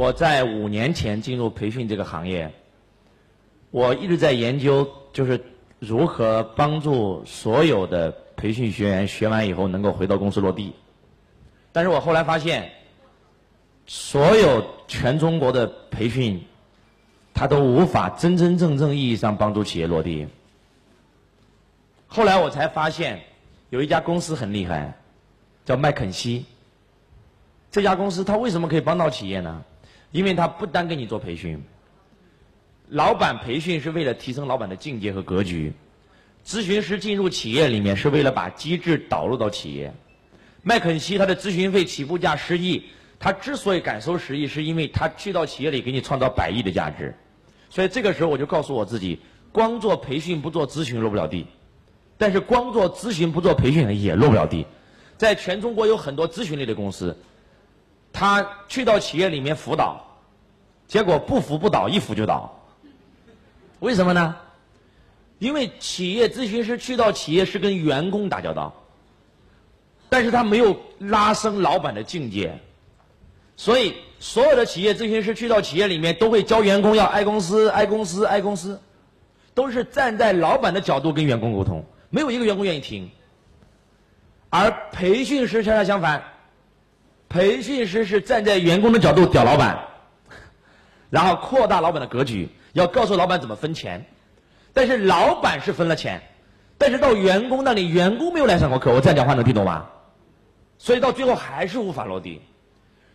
我在五年前进入培训这个行业，我一直在研究，就是如何帮助所有的培训学员学完以后能够回到公司落地。但是我后来发现，所有全中国的培训，它都无法真真正正意义上帮助企业落地。后来我才发现，有一家公司很厉害，叫麦肯锡。这家公司它为什么可以帮到企业呢？因为他不单给你做培训，老板培训是为了提升老板的境界和格局，咨询师进入企业里面是为了把机制导入到企业。麦肯锡他的咨询费起步价十亿，他之所以敢收十亿，是因为他去到企业里给你创造百亿的价值。所以这个时候我就告诉我自己，光做培训不做咨询落不了地。但是光做咨询不做培训也落不了地，在全中国有很多咨询类的公司，他去到企业里面辅导，结果不辅不倒，一辅就倒。为什么呢？因为企业咨询师去到企业是跟员工打交道，但是他没有拉升老板的境界，所以所有的企业咨询师去到企业里面都会教员工要爱公司、爱公司、爱公司，都是站在老板的角度跟员工沟通。没有一个员工愿意听，而培训师恰恰相反，培训师是站在员工的角度屌老板，然后扩大老板的格局，要告诉老板怎么分钱。但是老板是分了钱，但是到员工那里，员工没有来上过课，我这样讲话能听懂吗？所以到最后还是无法落地。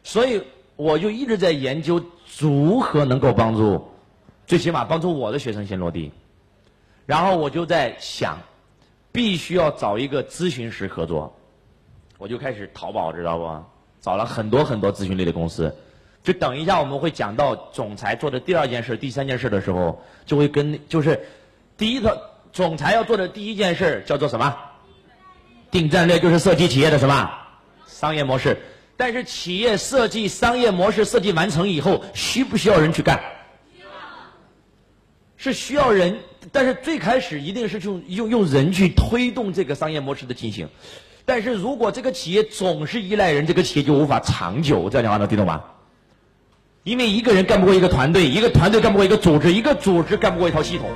所以我就一直在研究如何能够帮助，最起码帮助我的学生先落地。然后我就在想。必须要找一个咨询师合作，我就开始淘宝，知道不？找了很多很多咨询类的公司。就等一下我们会讲到总裁做的第二件事、第三件事的时候，就会跟就是第一个总裁要做的第一件事叫做什么？定战略，就是设计企业的什么商业模式。但是企业设计商业模式设计完成以后，需不需要人去干？是需要人。但是最开始一定是用用用人去推动这个商业模式的进行，但是如果这个企业总是依赖人，这个企业就无法长久。这样讲话能听懂吗？因为一个人干不过一个团队，一个团队干不过一个组织，一个组织干不过一套系统。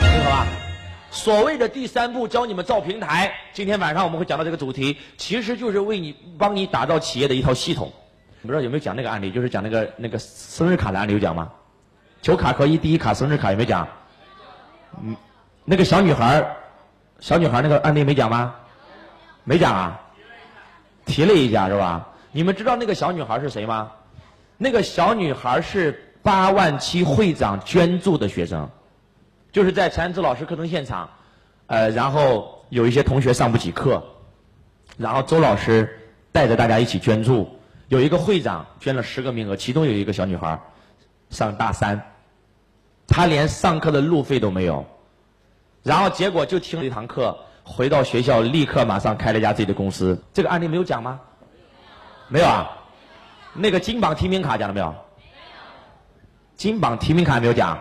听好吧？所谓的第三步教你们造平台，今天晚上我们会讲到这个主题，其实就是为你帮你打造企业的一套系统。不知道有没有讲那个案例，就是讲那个那个生日卡的案例有讲吗？求卡可以第一卡生日卡有没有讲？嗯，那个小女孩小女孩那个案例没讲吗？没讲啊？提了一下是吧？你们知道那个小女孩是谁吗？那个小女孩是八万七会长捐助的学生，就是在陈安之老师课程现场，呃，然后有一些同学上不起课，然后周老师带着大家一起捐助。有一个会长捐了十个名额，其中有一个小女孩上大三，她连上课的路费都没有，然后结果就听了一堂课，回到学校立刻马上开了一家自己的公司。这个案例没有讲吗？没有啊。那个金榜题名卡讲了没有？金榜题名卡没有讲。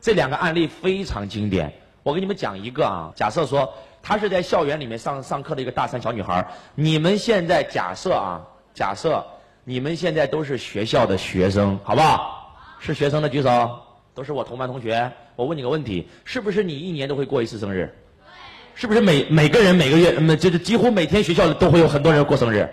这两个案例非常经典，我给你们讲一个啊。假设说她是在校园里面上上课的一个大三小女孩，你们现在假设啊。假设你们现在都是学校的学生，好不好？是学生的举手，都是我同班同学。我问你个问题：是不是你一年都会过一次生日？是不是每每个人每个月，嗯，就是几乎每天学校都会有很多人过生日？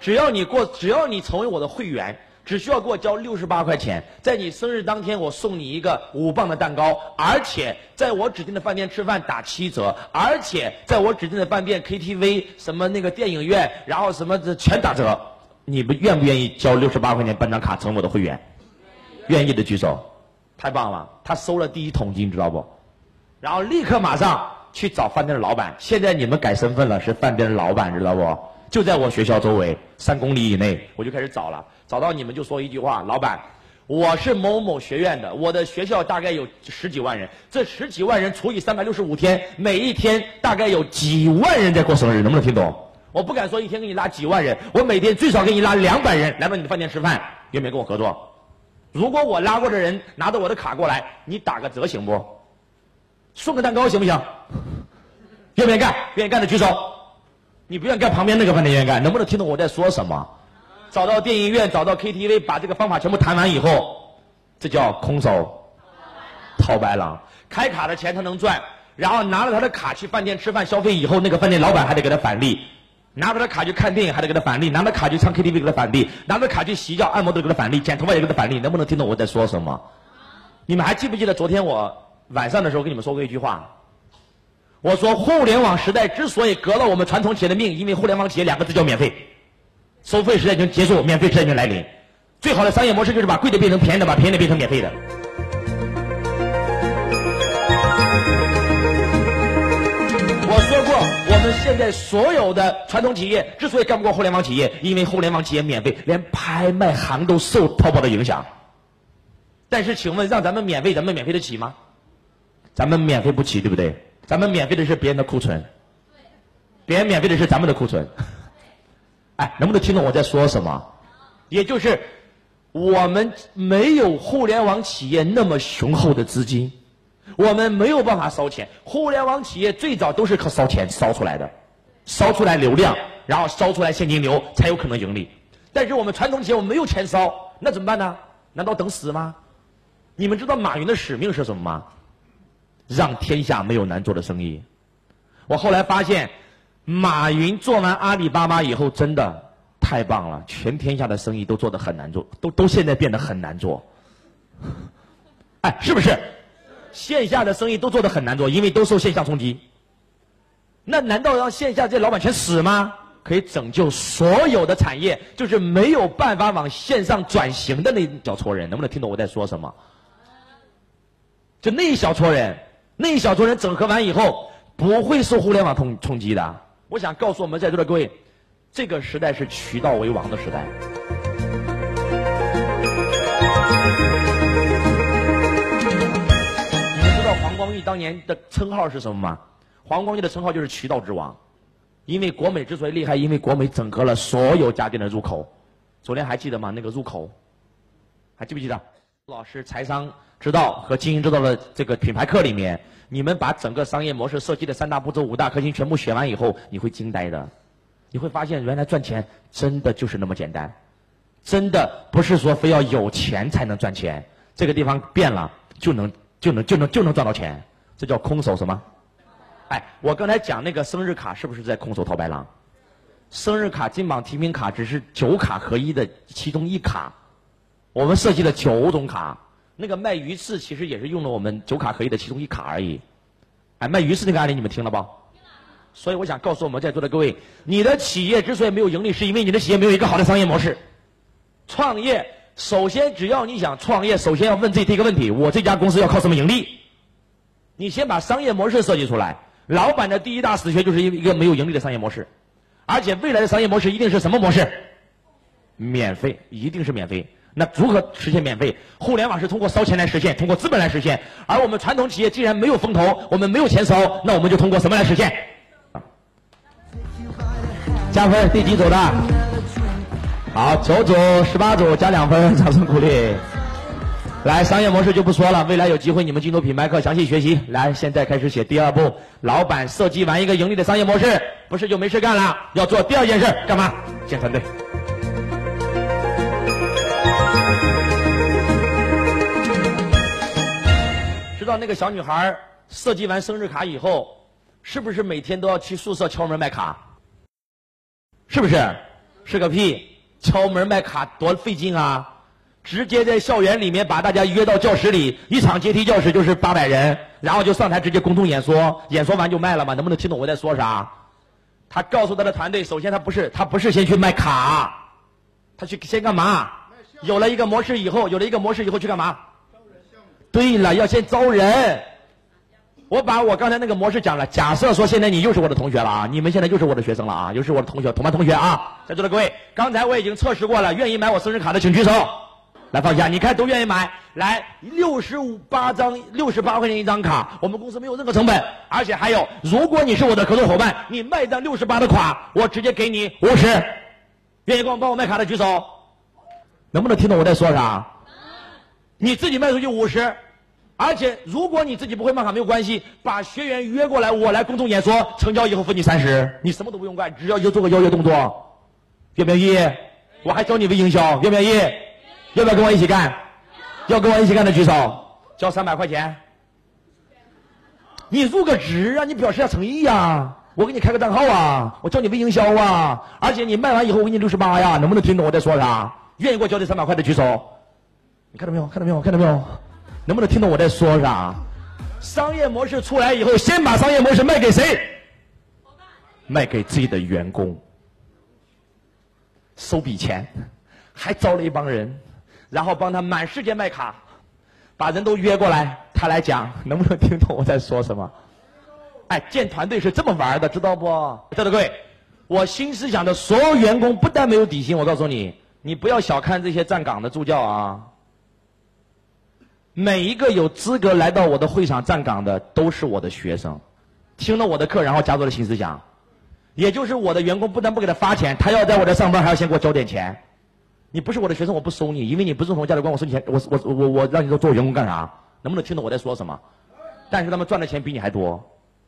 只要你过，只要你成为我的会员，只需要给我交六十八块钱，在你生日当天，我送你一个五磅的蛋糕，而且在我指定的饭店吃饭打七折，而且在我指定的饭店 KTV 什么那个电影院，然后什么的全打折。你们愿不愿意交六十八块钱办张卡成我的会员？愿意的举手。太棒了，他收了第一桶金，知道不？然后立刻马上去找饭店的老板。现在你们改身份了，是饭店的老板，知道不？就在我学校周围三公里以内，我就开始找了。找到你们就说一句话：老板，我是某某学院的，我的学校大概有十几万人，这十几万人除以三百六十五天，每一天大概有几万人在过生日，能不能听懂？我不敢说一天给你拉几万人，我每天最少给你拉两百人来到你的饭店吃饭，愿不愿意跟我合作？如果我拉过的人拿着我的卡过来，你打个折行不？送个蛋糕行不行？愿不愿意干？愿意干的举手。你不愿意干旁边那个饭店愿意干，能不能听懂我在说什么？找到电影院，找到 KTV，把这个方法全部谈完以后，这叫空手套白狼。开卡的钱他能赚，然后拿着他的卡去饭店吃饭消费以后，那个饭店老板还得给他返利。拿着他的卡去看电影还得给他返利，拿着卡去唱 KTV 给他返利，拿着卡去洗脚按摩都给他返利，剪头发也给他返利，能不能听懂我在说什么？你们还记不记得昨天我晚上的时候跟你们说过一句话？我说互联网时代之所以革了我们传统企业的命，因为互联网企业两个字叫免费，收费时代已经结束，免费时代已经来临。最好的商业模式就是把贵的变成便宜的，把便宜的变成免费的。我说过，我们现在所有的传统企业之所以干不过互联网企业，因为互联网企业免费，连拍卖行都受淘宝的影响。但是，请问让咱们免费，咱们免费得起吗？咱们免费不起，对不对？咱们免费的是别人的库存，别人免费的是咱们的库存。哎，能不能听懂我在说什么？也就是我们没有互联网企业那么雄厚的资金。我们没有办法烧钱，互联网企业最早都是靠烧钱烧出来的，烧出来流量，然后烧出来现金流，才有可能盈利。但是我们传统企业我没有钱烧，那怎么办呢？难道等死吗？你们知道马云的使命是什么吗？让天下没有难做的生意。我后来发现，马云做完阿里巴巴以后，真的太棒了，全天下的生意都做得很难做，都都现在变得很难做。哎，是不是？线下的生意都做得很难做，因为都受线下冲击。那难道让线下这些老板全死吗？可以拯救所有的产业，就是没有办法往线上转型的那小撮人，能不能听懂我在说什么？就那一小撮人，那一小撮人整合完以后，不会受互联网冲冲击的。我想告诉我们在座的各位，这个时代是渠道为王的时代。你们知道黄光裕当年的称号是什么吗？黄光裕的称号就是渠道之王，因为国美之所以厉害，因为国美整合了所有家电的入口。昨天还记得吗？那个入口，还记不记得？老师财商之道和经营之道的这个品牌课里面，你们把整个商业模式设计的三大步骤、五大核心全部学完以后，你会惊呆的。你会发现，原来赚钱真的就是那么简单，真的不是说非要有钱才能赚钱。这个地方变了，就能。就能就能就能赚到钱，这叫空手什么？哎，我刚才讲那个生日卡是不是在空手套白狼？生日卡、金榜题名卡只是九卡合一的其中一卡，我们设计了九种卡。那个卖鱼翅其实也是用了我们九卡合一的其中一卡而已。哎，卖鱼翅那个案例你们听了不？所以我想告诉我们在座的各位，你的企业之所以没有盈利，是因为你的企业没有一个好的商业模式。创业。首先，只要你想创业，首先要问自己一个问题：我这家公司要靠什么盈利？你先把商业模式设计出来。老板的第一大死穴就是一一个没有盈利的商业模式，而且未来的商业模式一定是什么模式？免费，一定是免费。那如何实现免费？互联网是通过烧钱来实现，通过资本来实现。而我们传统企业既然没有风投，我们没有钱烧，那我们就通过什么来实现？加分，第几组的？好，九组十八组加两分，掌声鼓励。来，商业模式就不说了，未来有机会你们进入品牌课详细学习。来，现在开始写第二步，老板设计完一个盈利的商业模式，不是就没事干了，要做第二件事，干嘛？建团队。道那个小女孩设计完生日卡以后，是不是每天都要去宿舍敲门卖卡？是不是？是个屁！敲门卖卡多费劲啊！直接在校园里面把大家约到教室里，一场阶梯教室就是八百人，然后就上台直接公众演说，演说完就卖了吗？能不能听懂我在说啥？他告诉他的团队，首先他不是他不是先去卖卡，他去先干嘛？有了一个模式以后，有了一个模式以后去干嘛？对了，要先招人。我把我刚才那个模式讲了。假设说现在你又是我的同学了啊，你们现在又是我的学生了啊，又是我的同学，同班同学啊，在座的各位，刚才我已经测试过了，愿意买我生日卡的请举手，来放下，你看都愿意买，来六十五八张，六十八块钱一张卡，我们公司没有任何成本，而且还有，如果你是我的合作伙伴，你卖张六十八的卡，我直接给你五十，愿意帮我帮我卖卡的举手，能不能听懂我在说啥？你自己卖出去五十。而且如果你自己不会卖卡没有关系，把学员约过来，我来公众演说，成交以后分你三十，你什么都不用干，只要就做个邀约动作，愿不愿意？我还教你微营销，愿不愿意？要不要跟我一起干？要跟我一起干的举手，交三百块钱。你入个职啊，你表示下诚意呀。我给你开个账号啊，我教你微营销啊，而且你卖完以后我给你六十八呀，能不能听懂我在说啥？愿意给我交这三百块的举手。你看到没有？看到没有？看到没有？能不能听懂我在说啥？商业模式出来以后，先把商业模式卖给谁？卖给自己的员工，收笔钱，还招了一帮人，然后帮他满世界卖卡，把人都约过来，他来讲，能不能听懂我在说什么？哎，建团队是这么玩的，知道不？在座各位，我新思想的所有员工不但没有底薪，我告诉你，你不要小看这些站岗的助教啊。每一个有资格来到我的会场站岗的，都是我的学生，听了我的课，然后加入了新思想。也就是我的员工不但不给他发钱，他要在我这上班，还要先给我交点钱。你不是我的学生，我不收你，因为你不认同价值观，我收你钱，我我我我让你做我员工干啥？能不能听懂我在说什么？但是他们赚的钱比你还多，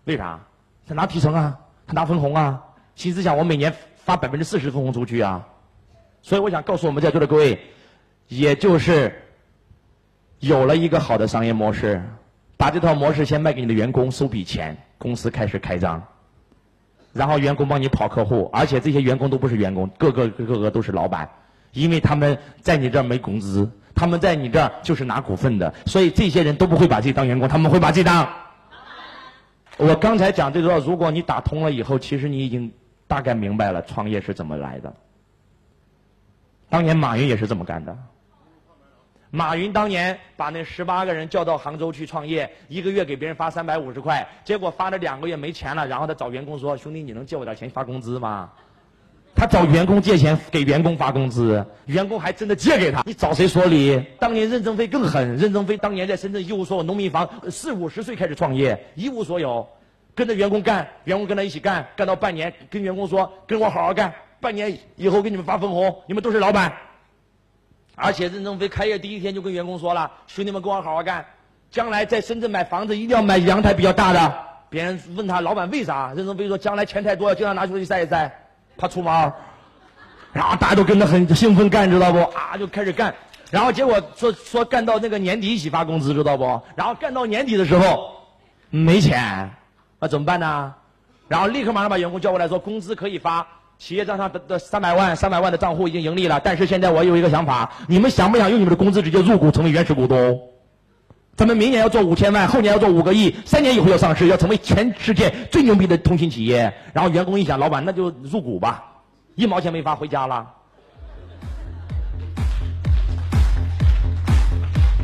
为啥？他拿提成啊，他拿分红啊。新思想我每年发百分之四十分红出去啊，所以我想告诉我们在座的各位，也就是。有了一个好的商业模式，把这套模式先卖给你的员工，收笔钱，公司开始开张，然后员工帮你跑客户，而且这些员工都不是员工，个个个个都是老板，因为他们在你这儿没工资，他们在你这儿就是拿股份的，所以这些人都不会把自己当员工，他们会把自己当。我刚才讲这个，如果你打通了以后，其实你已经大概明白了创业是怎么来的。当年马云也是这么干的。马云当年把那十八个人叫到杭州去创业，一个月给别人发三百五十块，结果发了两个月没钱了，然后他找员工说：“兄弟，你能借我点钱发工资吗？”他找员工借钱给员工发工资，员工还真的借给他。你找谁说理？当年任正非更狠，任正非当年在深圳一无所有，农民房，四五十岁开始创业，一无所有，跟着员工干，员工跟他一起干，干到半年，跟员工说：“跟我好好干，半年以后给你们发分红，你们都是老板。”而且任正非开业第一天就跟员工说了：“兄弟们，跟我好好干，将来在深圳买房子一定要买阳台比较大的。”别人问他老板为啥？任正非说：“将来钱太多了，经常拿出去晒一晒，怕出毛。”然后大家都跟着很兴奋干，知道不？啊，就开始干。然后结果说说干到那个年底一起发工资，知道不？然后干到年底的时候没钱，那怎么办呢？然后立刻马上把员工叫过来说：“工资可以发。”企业账上的的三百万，三百万的账户已经盈利了。但是现在我有一个想法，你们想不想用你们的工资直接入股成为原始股东？咱们明年要做五千万，后年要做五个亿，三年以后要上市，要成为全世界最牛逼的通信企业。然后员工一想，老板那就入股吧，一毛钱没发回家了。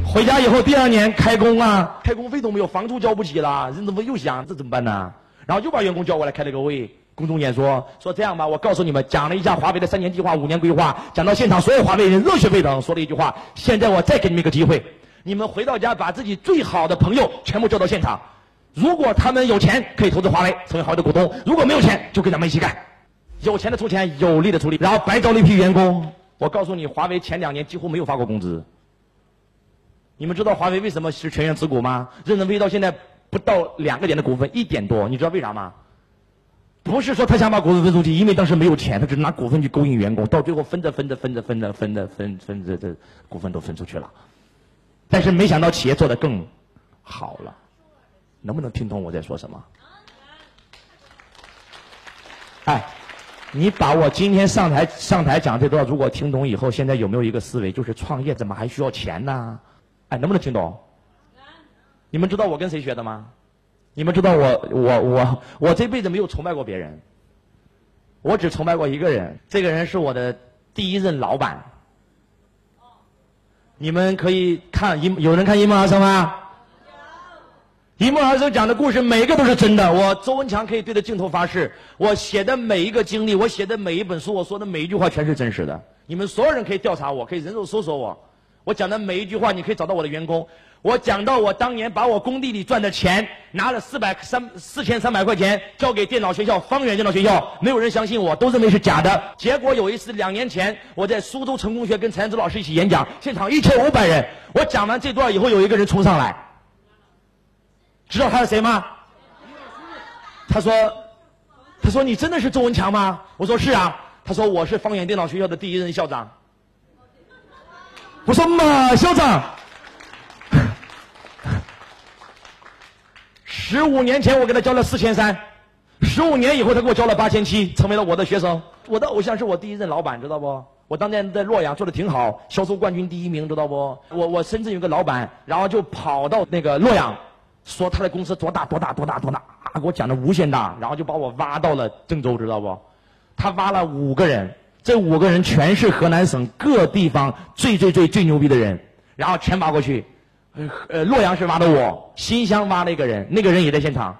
回家以后第二年开工啊，开工费都没有，房租交不起了。任正非又想这怎么办呢？然后又把员工叫过来开了个会。公众演说说这样吧，我告诉你们，讲了一下华为的三年计划、五年规划，讲到现场所有华为人热血沸腾，说了一句话：现在我再给你们一个机会，你们回到家把自己最好的朋友全部叫到现场，如果他们有钱可以投资华为，成为华为的股东；如果没有钱，就跟咱们一起干。有钱的出钱，有力的出力，然后白招了一批员工。我告诉你，华为前两年几乎没有发过工资。你们知道华为为什么是全员持股吗？任正非到现在不到两个点的股份，一点多，你知道为啥吗？不是说他想把股份分出去，因为当时没有钱，他只拿股份去勾引员工，到最后分着分着分着分着分着分分着这股份都分出去了。但是没想到企业做得更好了，能不能听懂我在说什么？哎，你把我今天上台上台讲这段，如果听懂以后，现在有没有一个思维，就是创业怎么还需要钱呢？哎，能不能听懂？你们知道我跟谁学的吗？你们知道我我我我这辈子没有崇拜过别人，我只崇拜过一个人，这个人是我的第一任老板。你们可以看一有人看一梦而生吗？一梦而生讲的故事每一个都是真的，我周文强可以对着镜头发誓，我写的每一个经历，我写的每一本书，我说的每一句话全是真实的。你们所有人可以调查我，可以人肉搜索我，我讲的每一句话，你可以找到我的员工。我讲到我当年把我工地里赚的钱拿了四百三四千三百块钱交给电脑学校方圆电脑学校，没有人相信我，都认为是假的。结果有一次两年前我在苏州成功学跟陈安之老师一起演讲，现场一千五百人。我讲完这段以后，有一个人冲上来，知道他是谁吗？他说：“他说你真的是周文强吗？”我说：“是啊。”他说：“我是方圆电脑学校的第一任校长。”我说：“马校长，十五年前我给他交了四千三，十五年以后他给我交了八千七，成为了我的学生。我的偶像是我第一任老板，知道不？我当年在洛阳做的挺好，销售冠军第一名，知道不？我我深圳有个老板，然后就跑到那个洛阳。”说他的公司多大多大多大多大啊！给我讲的无限大，然后就把我挖到了郑州，知道不？他挖了五个人，这五个人全是河南省各地方最最最最牛逼的人，然后全挖过去。呃，洛阳是挖的我，新乡挖了一个人，那个人也在现场，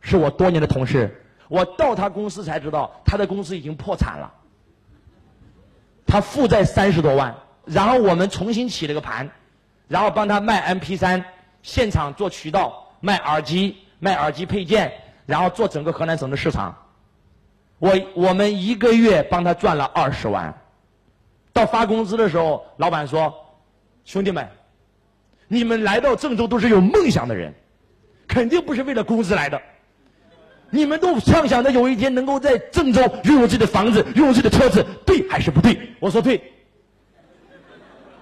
是我多年的同事。我到他公司才知道，他的公司已经破产了，他负债三十多万。然后我们重新起了个盘，然后帮他卖 MP 三。现场做渠道卖耳机，卖耳机配件，然后做整个河南省的市场。我我们一个月帮他赚了二十万。到发工资的时候，老板说：“兄弟们，你们来到郑州都是有梦想的人，肯定不是为了工资来的。你们都畅想着有一天能够在郑州拥有自己的房子，拥有自己的车子，对还是不对？”我说对。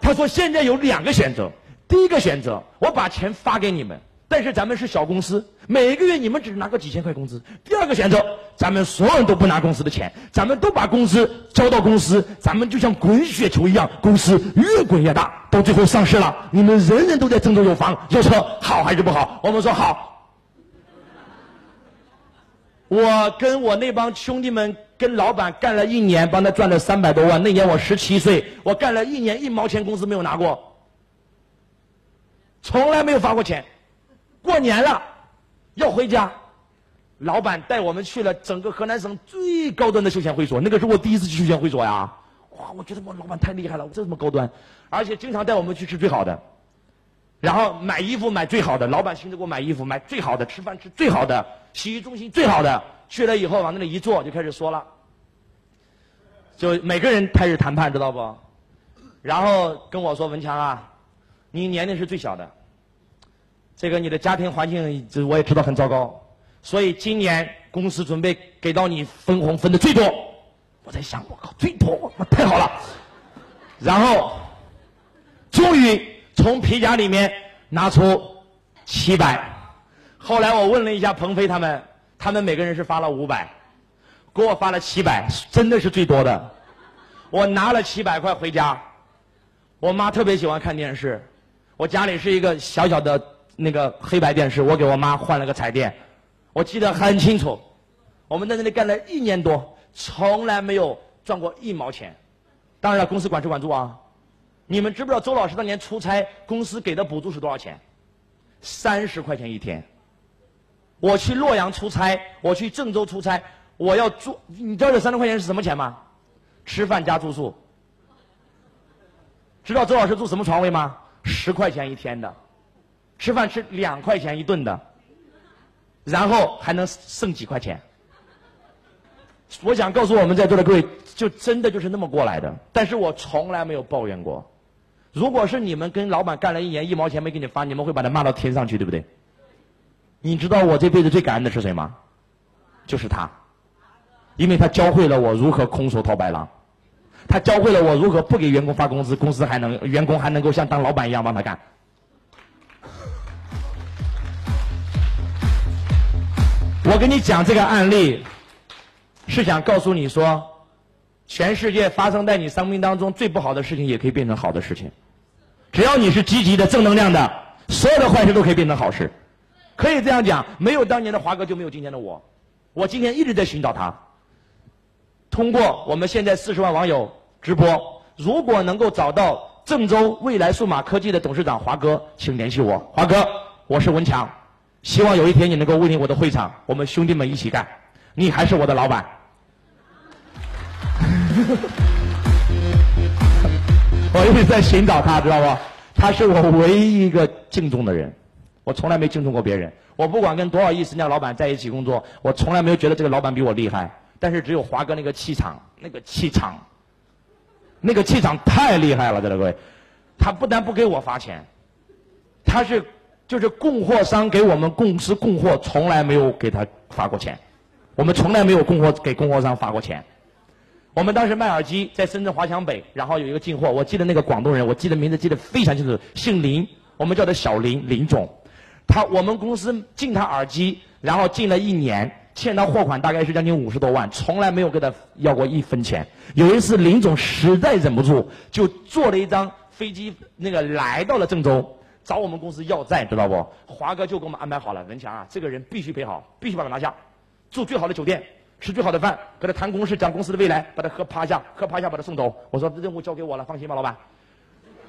他说：“现在有两个选择。”第一个选择，我把钱发给你们，但是咱们是小公司，每个月你们只拿个几千块工资。第二个选择，咱们所有人都不拿公司的钱，咱们都把工资交到公司，咱们就像滚雪球一样，公司越滚越大，到最后上市了，你们人人都在郑州有房有车，好还是不好？我们说好。我跟我那帮兄弟们跟老板干了一年，帮他赚了三百多万。那年我十七岁，我干了一年，一毛钱工资没有拿过。从来没有发过钱，过年了要回家，老板带我们去了整个河南省最高端的休闲会所，那个是我第一次去休闲会所呀！哇，我觉得我老板太厉害了，这么高端，而且经常带我们去吃最好的，然后买衣服买最好的，老板亲自给我买衣服，买最好的，吃饭吃最好的，洗浴中心最好的，去了以后往那里一坐就开始说了，就每个人开始谈判，知道不？然后跟我说文强啊。你年龄是最小的，这个你的家庭环境，这我也知道很糟糕，所以今年公司准备给到你分红分的最多。我在想，我靠，最多，那太好了。然后，终于从皮夹里面拿出七百。后来我问了一下鹏飞他们，他们每个人是发了五百，给我发了七百，真的是最多的。我拿了七百块回家，我妈特别喜欢看电视。我家里是一个小小的那个黑白电视，我给我妈换了个彩电，我记得很清楚。我们在那里干了一年多，从来没有赚过一毛钱。当然了，公司管吃管住啊。你们知不知道周老师当年出差，公司给的补助是多少钱？三十块钱一天。我去洛阳出差，我去郑州出差，我要住，你知道这三十块钱是什么钱吗？吃饭加住宿。知道周老师住什么床位吗？十块钱一天的，吃饭吃两块钱一顿的，然后还能剩几块钱。我想告诉我们在座的各位，就真的就是那么过来的。但是我从来没有抱怨过。如果是你们跟老板干了一年，一毛钱没给你发，你们会把他骂到天上去，对不对？你知道我这辈子最感恩的是谁吗？就是他，因为他教会了我如何空手套白狼。他教会了我如何不给员工发工资，公司还能员工还能够像当老板一样帮他干。我跟你讲这个案例，是想告诉你说，全世界发生在你生命当中最不好的事情也可以变成好的事情，只要你是积极的、正能量的，所有的坏事都可以变成好事。可以这样讲，没有当年的华哥就没有今天的我，我今天一直在寻找他。通过我们现在四十万网友直播，如果能够找到郑州未来数码科技的董事长华哥，请联系我。华哥，我是文强，希望有一天你能够莅临我的会场，我们兄弟们一起干，你还是我的老板。我一直在寻找他，知道不？他是我唯一一个敬重的人，我从来没敬重过别人。我不管跟多少亿身价老板在一起工作，我从来没有觉得这个老板比我厉害。但是只有华哥那个气场，那个气场，那个气场太厉害了，在座各位，他不但不给我发钱，他是就是供货商给我们公司供货，从来没有给他发过钱，我们从来没有供货给供货商发过钱。我们当时卖耳机，在深圳华强北，然后有一个进货，我记得那个广东人，我记得名字记得非常清楚，姓林，我们叫他小林林总。他我们公司进他耳机，然后进了一年，欠他货款大概是将近五十多万，从来没有给他要过一分钱。有一次林总实在忍不住，就坐了一张飞机，那个来到了郑州，找我们公司要债，知道不？华哥就给我们安排好了，文强啊，这个人必须陪好，必须把他拿下，住最好的酒店。吃最好的饭，跟他谈公事，讲公司的未来，把他喝趴下，喝趴下把他送走。我说任务交给我了，放心吧，老板。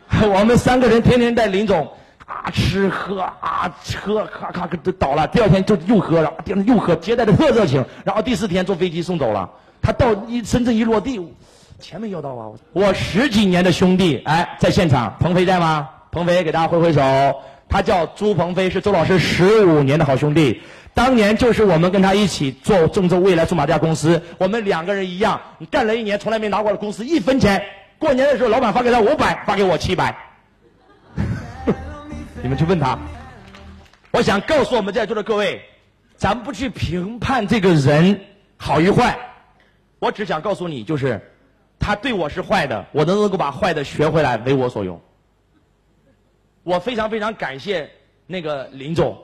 我们三个人天天带林总啊吃喝啊喝，咔咔都倒了。第二天就又喝，然后第二天又喝，接待的特热情。然后第四天坐飞机送走了。他到一深圳一落地，钱没要到啊！我十几年的兄弟哎，在现场，鹏飞在吗？鹏飞给大家挥挥手。他叫朱鹏飞，是周老师十五年的好兄弟。当年就是我们跟他一起做郑州未来数码这家公司，我们两个人一样，干了一年，从来没拿过公司一分钱。过年的时候，老板发给他五百，发给我七百。你们去问他。我想告诉我们在座的各位，咱不去评判这个人好与坏，我只想告诉你，就是他对我是坏的，我能能够把坏的学回来，为我所用。我非常非常感谢那个林总。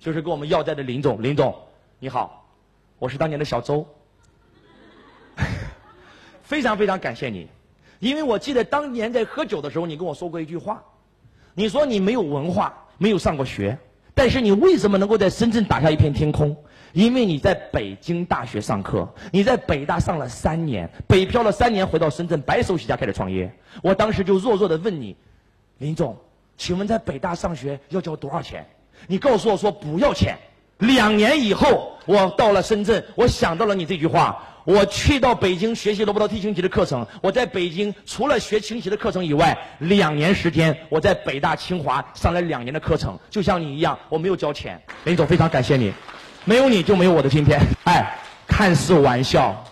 就是跟我们要债的林总，林总，你好，我是当年的小周，非常非常感谢你，因为我记得当年在喝酒的时候，你跟我说过一句话，你说你没有文化，没有上过学，但是你为什么能够在深圳打下一片天空？因为你在北京大学上课，你在北大上了三年，北漂了三年，回到深圳白手起家开始创业。我当时就弱弱的问你，林总，请问在北大上学要交多少钱？你告诉我说不要钱，两年以后我到了深圳，我想到了你这句话，我去到北京学习罗伯特 T 星级的课程。我在北京除了学星级的课程以外，两年时间我在北大清华上了两年的课程，就像你一样，我没有交钱。林总非常感谢你，没有你就没有我的今天。哎，看似玩笑，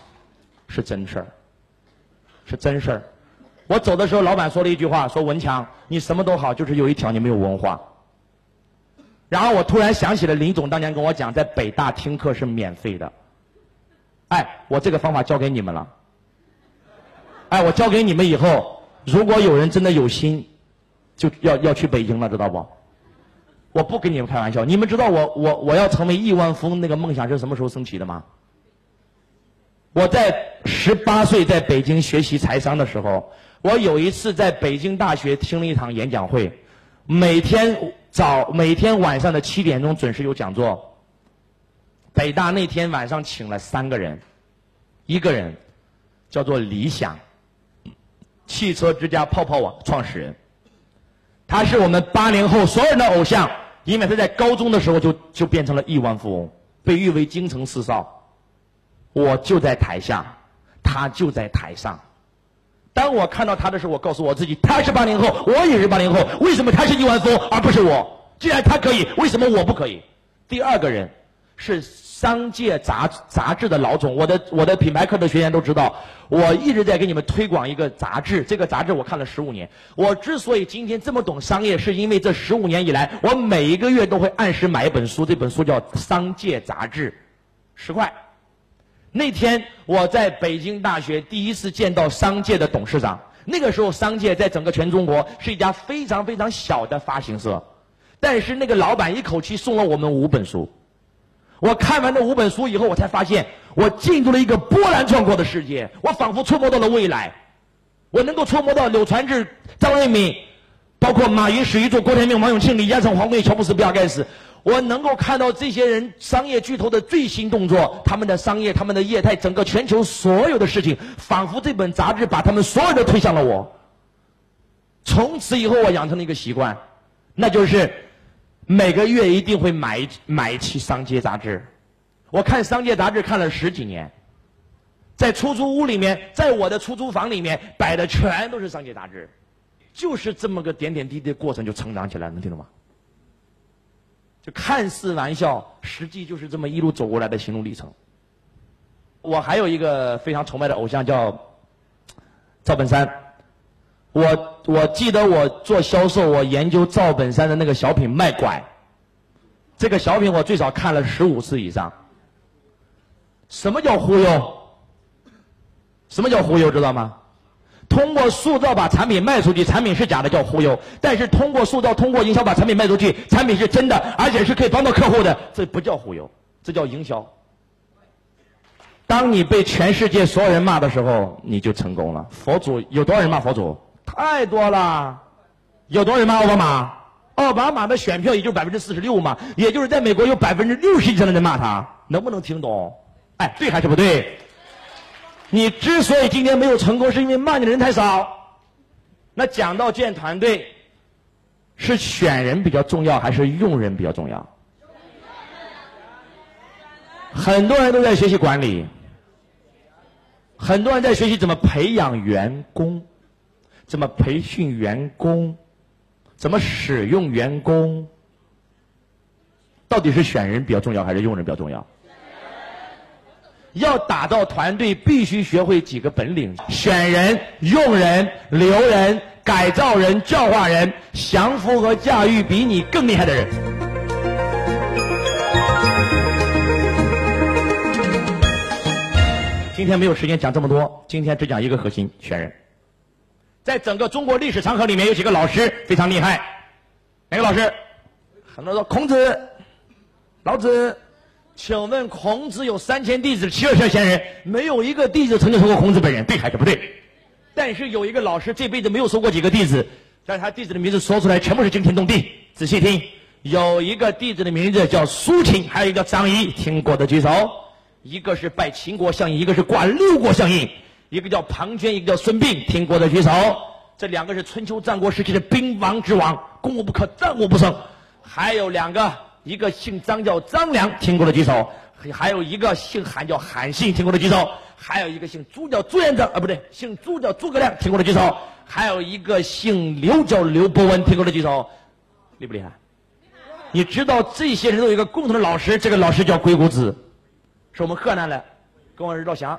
是真事儿，是真事儿。我走的时候，老板说了一句话，说文强，你什么都好，就是有一条你没有文化。然后我突然想起了林总当年跟我讲，在北大听课是免费的。哎，我这个方法教给你们了。哎，我教给你们以后，如果有人真的有心，就要要去北京了，知道不？我不跟你们开玩笑。你们知道我我我要成为亿万富翁那个梦想是什么时候升起的吗？我在十八岁在北京学习财商的时候，我有一次在北京大学听了一场演讲会，每天。早每天晚上的七点钟准时有讲座。北大那天晚上请了三个人，一个人叫做李想，汽车之家泡泡网创始人，他是我们八零后所有人的偶像，因为他在高中的时候就就变成了亿万富翁，被誉为京城四少。我就在台下，他就在台上。当我看到他的时候，我告诉我自己，他是八零后，我也是八零后，为什么他是亿万富翁而不是我？既然他可以，为什么我不可以？第二个人是商界杂杂志的老总，我的我的品牌课的学员都知道，我一直在给你们推广一个杂志，这个杂志我看了十五年。我之所以今天这么懂商业，是因为这十五年以来，我每一个月都会按时买一本书，这本书叫《商界杂志》，十块。那天我在北京大学第一次见到商界的董事长。那个时候，商界在整个全中国是一家非常非常小的发行社，但是那个老板一口气送了我们五本书。我看完那五本书以后，我才发现我进入了一个波澜壮阔的世界。我仿佛触摸到了未来，我能够触摸到柳传志、张为民，包括马云、史玉柱、郭台铭、王永庆、李嘉诚、黄贵、乔布斯、比尔盖茨。我能够看到这些人商业巨头的最新动作，他们的商业、他们的业态，整个全球所有的事情，仿佛这本杂志把他们所有的推向了我。从此以后，我养成了一个习惯，那就是每个月一定会买买一期商界杂志。我看商界杂志看了十几年，在出租屋里面，在我的出租房里面摆的全都是商界杂志，就是这么个点点滴滴过程就成长起来，能听懂吗？就看似玩笑，实际就是这么一路走过来的心路历程。我还有一个非常崇拜的偶像叫赵本山。我我记得我做销售，我研究赵本山的那个小品卖拐，这个小品我最少看了十五次以上。什么叫忽悠？什么叫忽悠？知道吗？通过塑造把产品卖出去，产品是假的叫忽悠；但是通过塑造、通过营销把产品卖出去，产品是真的，而且是可以帮到客户的，这不叫忽悠，这叫营销。当你被全世界所有人骂的时候，你就成功了。佛祖有多少人骂佛祖？太多了。有多少人骂奥巴马？奥巴马的选票也就百分之四十六嘛，也就是在美国有百分之六十以上的人骂他，能不能听懂？哎，对还是不对？你之所以今天没有成功，是因为骂你的人太少。那讲到建团队，是选人比较重要，还是用人比较重要？很多人都在学习管理，很多人在学习怎么培养员工，怎么培训员工，怎么使用员工。到底是选人比较重要，还是用人比较重要？要打造团队，必须学会几个本领：选人、用人、留人、改造人、教化人、降服和驾驭比你更厉害的人。今天没有时间讲这么多，今天只讲一个核心：选人。在整个中国历史长河里面，有几个老师非常厉害。哪个老师？很多人说孔子、老子。请问孔子有三千弟子，七十二贤人，没有一个弟子曾经说过孔子本人，对还是不对？但是有一个老师这辈子没有收过几个弟子，但是他弟子的名字说出来全部是惊天动地。仔细听，有一个弟子的名字叫苏秦，还有一个叫张仪，听过的举手。一个是拜秦国相印，一个是挂六国相印，一个叫庞涓，一个叫孙膑，听过的举手。这两个是春秋战国时期的兵王之王，攻无不克，战无不胜。还有两个。一个姓张叫张良，听过的举手；还有一个姓韩叫韩信，听过的举手；还有一个姓朱叫朱元璋，啊不对，姓朱叫诸葛亮，听过的举手；还有一个姓刘叫刘伯温，听过的举手。厉不厉害？你知道这些人都有一个共同的老师，这个老师叫鬼谷子，是我们河南的，跟我儿老乡。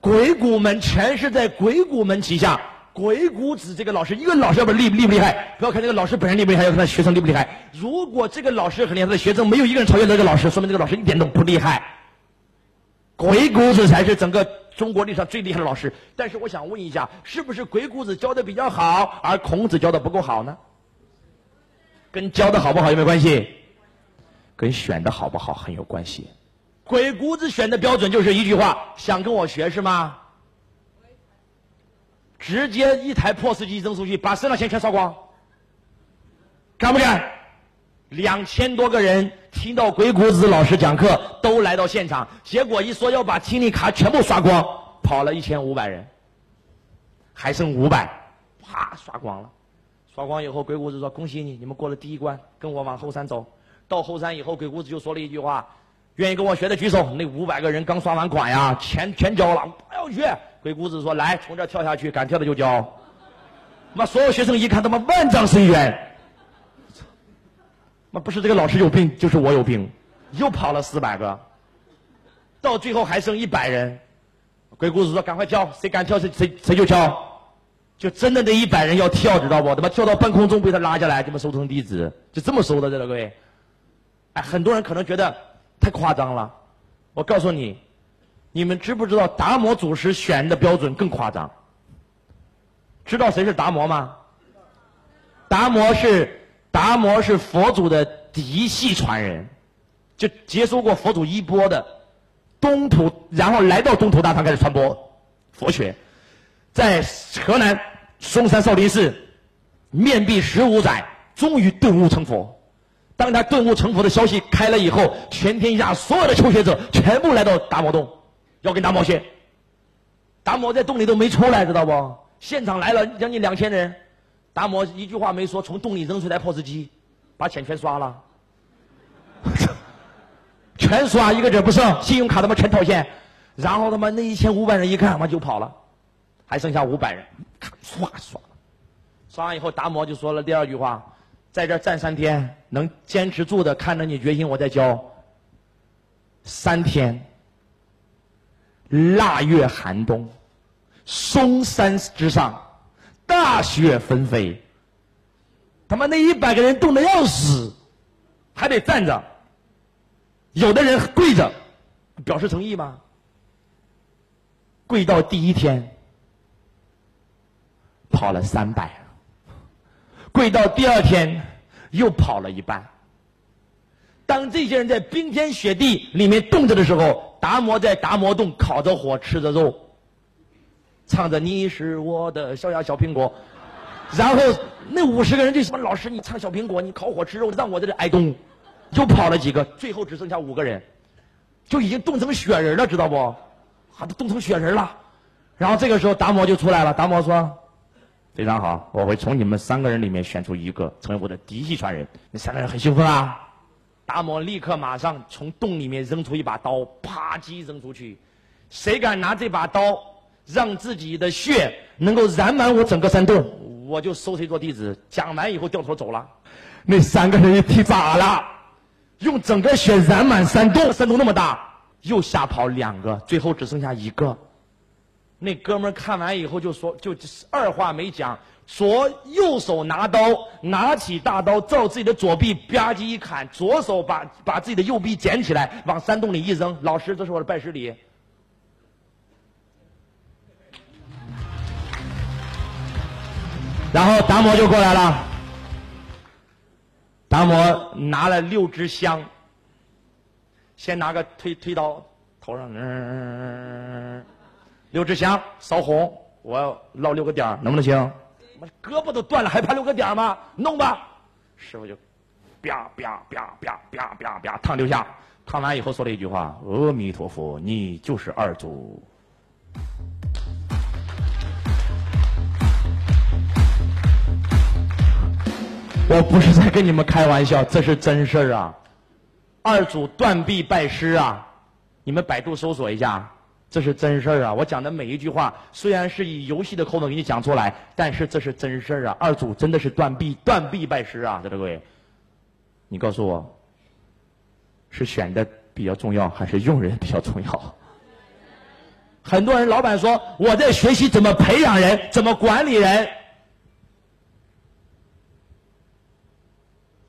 鬼谷门全是在鬼谷门旗下。鬼谷子这个老师，一个老师要不厉厉不厉害？不要看这个老师本人厉不厉害，要看学生厉不厉害。如果这个老师很厉害，他的学生没有一个人超越这个老师，说明这个老师一点都不厉害。鬼谷子才是整个中国历史上最厉害的老师。但是我想问一下，是不是鬼谷子教的比较好，而孔子教的不够好呢？跟教的好不好有没有关系？跟选的好不好很有关系。鬼谷子选的标准就是一句话：想跟我学是吗？直接一台 POS 机扔出去，把身上钱全刷光，敢不敢？两千多个人听到鬼谷子老师讲课，都来到现场，结果一说要把听力卡全部刷光，跑了一千五百人，还剩五百，啪刷光了。刷光以后，鬼谷子说：“恭喜你，你们过了第一关，跟我往后山走。”到后山以后，鬼谷子就说了一句话：“愿意跟我学的举手。”那五百个人刚刷完款呀，钱全交了，不要去。鬼谷子说：“来，从这跳下去，敢跳的就交。”妈，所有学生一看，他妈万丈深渊。妈，不是这个老师有病，就是我有病。又跑了四百个，到最后还剩一百人。鬼谷子说：“赶快跳，谁敢跳谁谁谁就跳。”就真的那一百人要跳，知道不？他妈跳到半空中被他拉下来，这么收成弟子，就这么收的，知道各位？哎，很多人可能觉得太夸张了。我告诉你。你们知不知道达摩祖师选的标准更夸张？知道谁是达摩吗？达摩是达摩是佛祖的嫡系传人，就接收过佛祖衣钵的东土，然后来到东土大唐开始传播佛学，在河南嵩山少林寺面壁十五载，终于顿悟成佛。当他顿悟成佛的消息开了以后，全天下所有的求学者全部来到达摩洞。要跟达摩学，达摩在洞里都没出来，知道不？现场来了将近两千人，达摩一句话没说，从洞里扔出来 POS 机，把钱全刷了，全刷一个字不剩，信用卡他妈全套现，然后他妈那一千五百人一看，他妈就跑了，还剩下五百人，刷刷，刷完以后，达摩就说了第二句话，在这站三天，能坚持住的，看着你决心，我再教，三天。腊月寒冬，嵩山之上，大雪纷飞。他妈那一百个人冻得要死，还得站着，有的人跪着，表示诚意吗？跪到第一天，跑了三百，跪到第二天，又跑了一半。当这些人在冰天雪地里面冻着的时候，达摩在达摩洞烤着火，吃着肉，唱着“你是我的小呀小苹果”，然后那五十个人就说：“老师，你唱小苹果，你烤火吃肉，让我在这挨冻。”又跑了几个，最后只剩下五个人，就已经冻成雪人了，知道不？啊，都冻成雪人了。然后这个时候达摩就出来了，达摩说：“非常好，我会从你们三个人里面选出一个成为我的嫡系传人。”那三个人很兴奋啊。达摩立刻马上从洞里面扔出一把刀，啪叽扔出去。谁敢拿这把刀让自己的血能够染满我整个山洞，我就收谁做弟子。讲完以后掉头走了。那三个人一踢咋了？用整个血染满山洞，山洞那么大，又吓跑两个，最后只剩下一个。那哥们看完以后就说，就二话没讲。左右手拿刀，拿起大刀，照自己的左臂吧唧一砍，左手把把自己的右臂捡起来，往山洞里一扔。老师，这是我的拜师礼。然后达摩就过来了，达摩拿了六支香，先拿个推推刀，头上嗯，六支香烧红，我要烙六个点能不能行？胳膊都断了，还怕留个点吗？弄吧，师傅就，啪啪啪啪啪啪啪烫六下，烫完以后说了一句话：“阿弥陀佛，你就是二祖。”我不是在跟你们开玩笑，这是真事儿啊！二祖断臂拜师啊！你们百度搜索一下。这是真事儿啊！我讲的每一句话，虽然是以游戏的口吻给你讲出来，但是这是真事儿啊！二祖真的是断臂断臂拜师啊！在这各位，你告诉我，是选的比较重要，还是用人比较重要？很多人老板说我在学习怎么培养人，怎么管理人。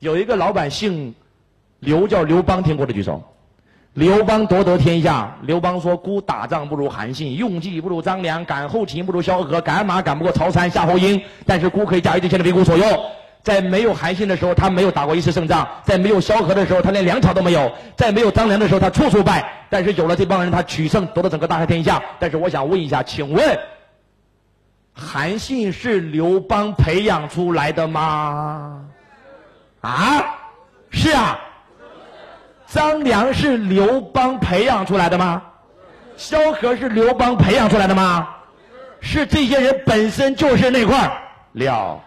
有一个老板姓刘，叫刘邦，听过的举手。刘邦夺得天下，刘邦说：“孤打仗不如韩信，用计不如张良，赶后勤不如萧何，赶马赶不过曹参、夏侯婴。但是孤可以驾驭这些的兵无所用。在没有韩信的时候，他没有打过一次胜仗；在没有萧何的时候，他连粮草都没有；在没有张良的时候，他处处败。但是有了这帮人，他取胜，夺得整个大汉天下。但是我想问一下，请问，韩信是刘邦培养出来的吗？啊，是啊。”张良是刘邦培养出来的吗？萧何是刘邦培养出来的吗？是这些人本身就是那块料。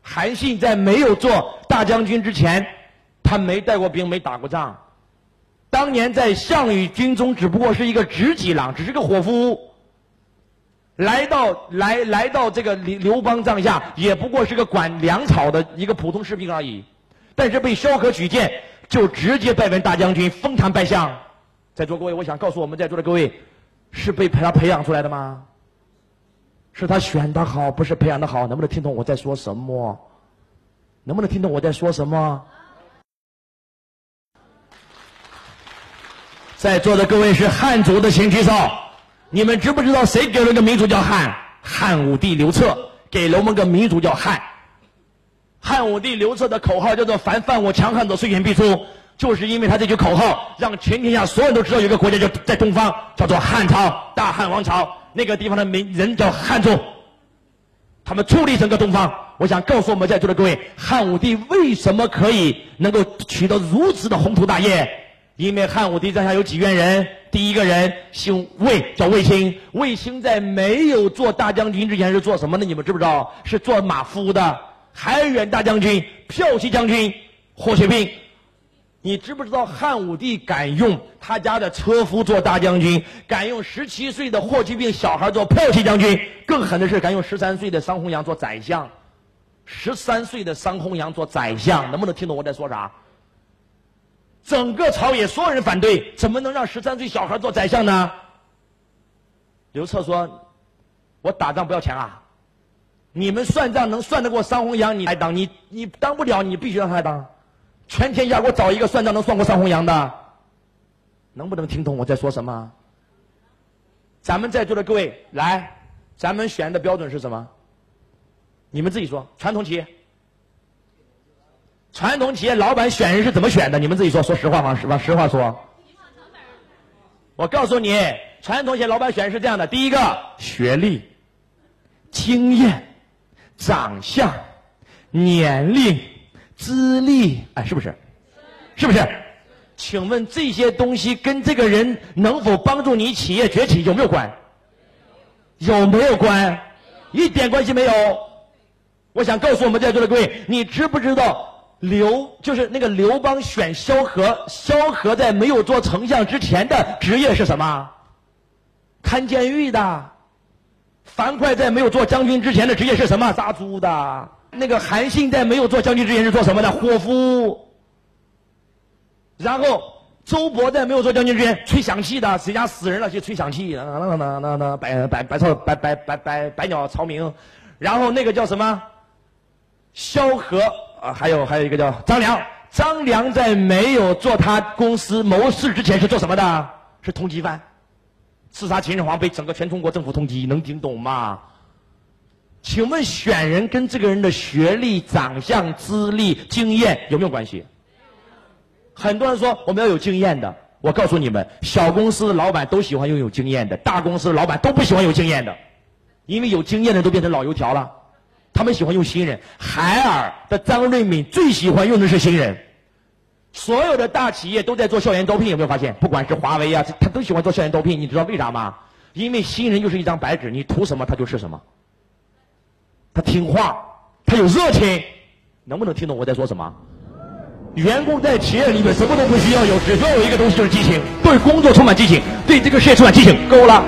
韩信在没有做大将军之前，他没带过兵，没打过仗。当年在项羽军中，只不过是一个执戟郎，只是个伙夫。来到来来到这个刘刘邦帐下，也不过是个管粮草的一个普通士兵而已。但是被萧何举荐。就直接拜为大将军，封坛拜相。在座各位，我想告诉我们在座的各位，是被他培养出来的吗？是他选的好，不是培养的好。能不能听懂我在说什么？能不能听懂我在说什么？在座的各位是汉族的，请举手。你们知不知道谁给了个民族叫汉？汉武帝刘彻给了我们个民族叫汉。汉武帝刘彻的口号叫做“凡犯我强汉者，虽远必诛”，就是因为他这句口号，让全天下所有人都知道有个国家叫在东方，叫做汉朝，大汉王朝。那个地方的民人叫汉族，他们矗立整个东方。我想告诉我们在座的各位，汉武帝为什么可以能够取得如此的宏图大业？因为汉武帝帐下有几员人，第一个人姓卫，叫卫青。卫青在没有做大将军之前是做什么的？你们知不知道？是做马夫的。海远大将军、骠骑将军霍去病，你知不知道汉武帝敢用他家的车夫做大将军，敢用十七岁的霍去病小孩做骠骑将军，更狠的是敢用十三岁的桑弘羊做宰相。十三岁的桑弘羊做宰相，能不能听懂我在说啥？整个朝野所有人反对，怎么能让十三岁小孩做宰相呢？刘彻说：“我打仗不要钱啊。”你们算账能算得过桑弘羊？你来当，你你当不了，你必须让他来当。全天下给我找一个算账能算过商弘羊的，能不能听懂我在说什么？咱们在座的各位，来，咱们选的标准是什么？你们自己说。传统企业，传统企业老板选人是怎么选的？你们自己说，说实话吗？实话实话说。我告诉你，传统企业老板选人是这样的：第一个，学历、经验、长相、年龄、资历，哎，是不是？是不是？请问这些东西跟这个人能否帮助你企业崛起有没有关？有没有关？一点关系没有。我想告诉我们在座的各位，你知不知道？刘就是那个刘邦选萧何，萧何在没有做丞相之前的职业是什么？看监狱的。樊哙在没有做将军之前的职业是什么？杀猪的。那个韩信在没有做将军之前是做什么的？伙夫。然后周勃在没有做将军之前吹响器的，谁家死人了去吹响器？那那那那那百百百草百百百百百鸟朝鸣。然后那个叫什么？萧何。啊，还有还有一个叫张良，张良在没有做他公司谋士之前是做什么的？是通缉犯，刺杀秦始皇被整个全中国政府通缉，能听懂吗？请问选人跟这个人的学历、长相、资历、经验有没有关系？很多人说我们要有经验的，我告诉你们，小公司老板都喜欢拥有经验的，大公司老板都不喜欢有经验的，因为有经验的都变成老油条了。他们喜欢用新人，海尔的张瑞敏最喜欢用的是新人。所有的大企业都在做校园招聘，有没有发现？不管是华为啊，他都喜欢做校园招聘。你知道为啥吗？因为新人就是一张白纸，你图什么他就是什么。他听话，他有热情，能不能听懂我在说什么？员工在企业里面什么都不需要有，只需要有一个东西就是激情，对工作充满激情，对这个事业充满激情，够了。